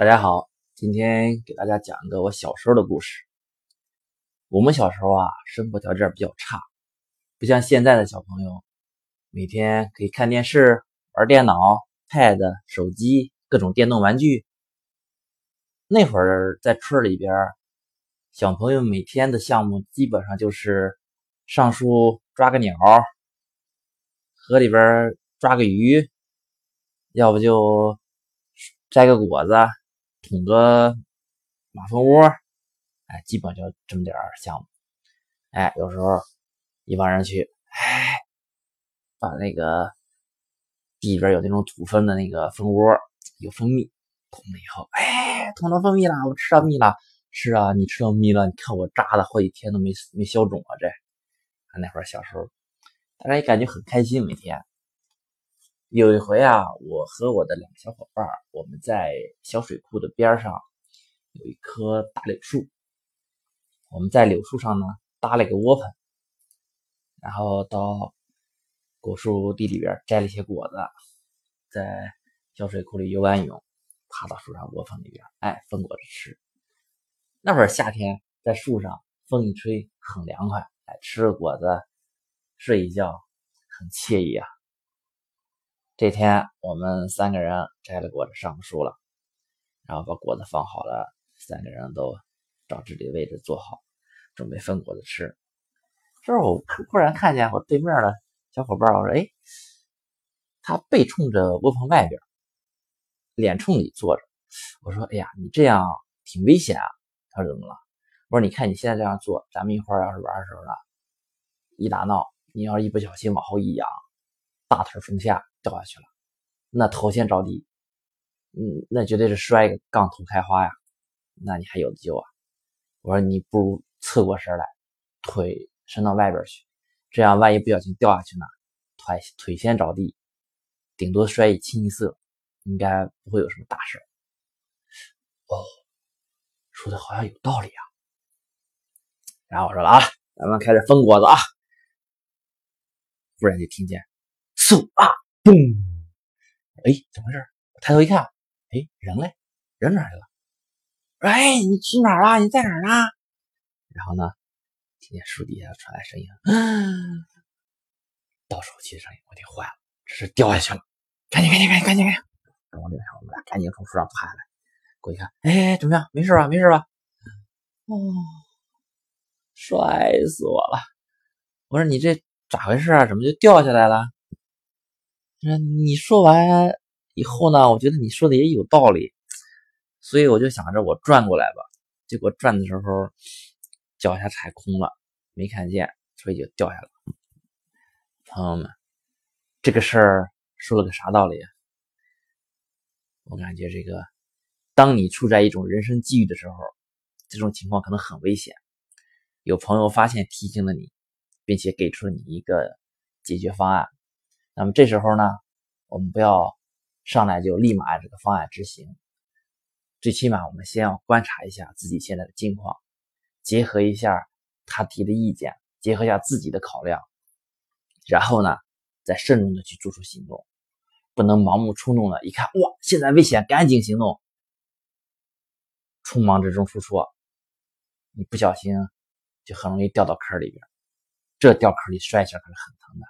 大家好，今天给大家讲一个我小时候的故事。我们小时候啊，生活条件比较差，不像现在的小朋友，每天可以看电视、玩电脑、pad、手机、各种电动玩具。那会儿在村里边，小朋友每天的项目基本上就是上树抓个鸟，河里边抓个鱼，要不就摘个果子。捅个马蜂窝，哎，基本就这么点项目。哎，有时候一帮人去，哎，把那个地里边有那种土蜂的那个蜂窝，有蜂蜜，捅了以后，哎，捅到蜂蜜了，我吃到蜜了。是啊，你吃到蜜了，你看我扎了好几天都没没消肿啊，这。那会儿小时候，大家也感觉很开心，每天。有一回啊，我和我的两个小伙伴，我们在小水库的边上有一棵大柳树，我们在柳树上呢搭了一个窝棚，然后到果树地里边摘了一些果子，在小水库里游完泳，爬到树上窝棚里边，哎，分果子吃。那会儿夏天在树上，风一吹很凉快，哎，吃着果子睡一觉，很惬意啊。这天我们三个人摘了果子上树了，然后把果子放好了，三个人都找自己的位置坐好，准备分果子吃。这时候我忽然看见我对面的小伙伴，我说：“哎，他背冲着窝棚外边，脸冲里坐着。”我说：“哎呀，你这样挺危险啊！”他说：“怎么了？”我说：“你看你现在这样做，咱们一会儿要是玩的时候呢，一打闹，你要是一不小心往后一仰，大腿冲下。”掉下去了，那头先着地，嗯，那绝对是摔个杠头开花呀，那你还有的救啊！我说你不如侧过身来，腿伸到外边去，这样万一不小心掉下去呢，腿腿先着地，顶多摔一清一色，应该不会有什么大事。哦，说的好像有道理啊！然后我说了啊，咱们开始分果子啊！忽然就听见，嗖啊！嘣！哎，怎么回事？我抬头一看，哎，人嘞？人哪去了？哎，你去哪儿了？你在哪儿呢？然后呢，听见树底下传来声音，嗯，倒手机的声音，我得坏了，这是掉下去了！赶紧，赶紧，赶紧，赶紧，赶紧！跟我领上，我们俩赶紧从树上爬下来，过去看，哎，怎么样？没事吧？没事吧？哦，摔死我了！我说你这咋回事啊？怎么就掉下来了？那你说完以后呢？我觉得你说的也有道理，所以我就想着我转过来吧。结果转的时候脚下踩空了，没看见，所以就掉下来了。朋友们，这个事儿说了个啥道理？我感觉这个，当你处在一种人生机遇的时候，这种情况可能很危险。有朋友发现提醒了你，并且给出了你一个解决方案。那么这时候呢，我们不要上来就立马按这个方案执行，最起码我们先要观察一下自己现在的境况，结合一下他提的意见，结合一下自己的考量，然后呢，再慎重的去做出行动，不能盲目冲动的，一看哇，现在危险，赶紧行动，匆忙之中出错，你不小心就很容易掉到坑里边，这掉坑里摔一下可是很疼的。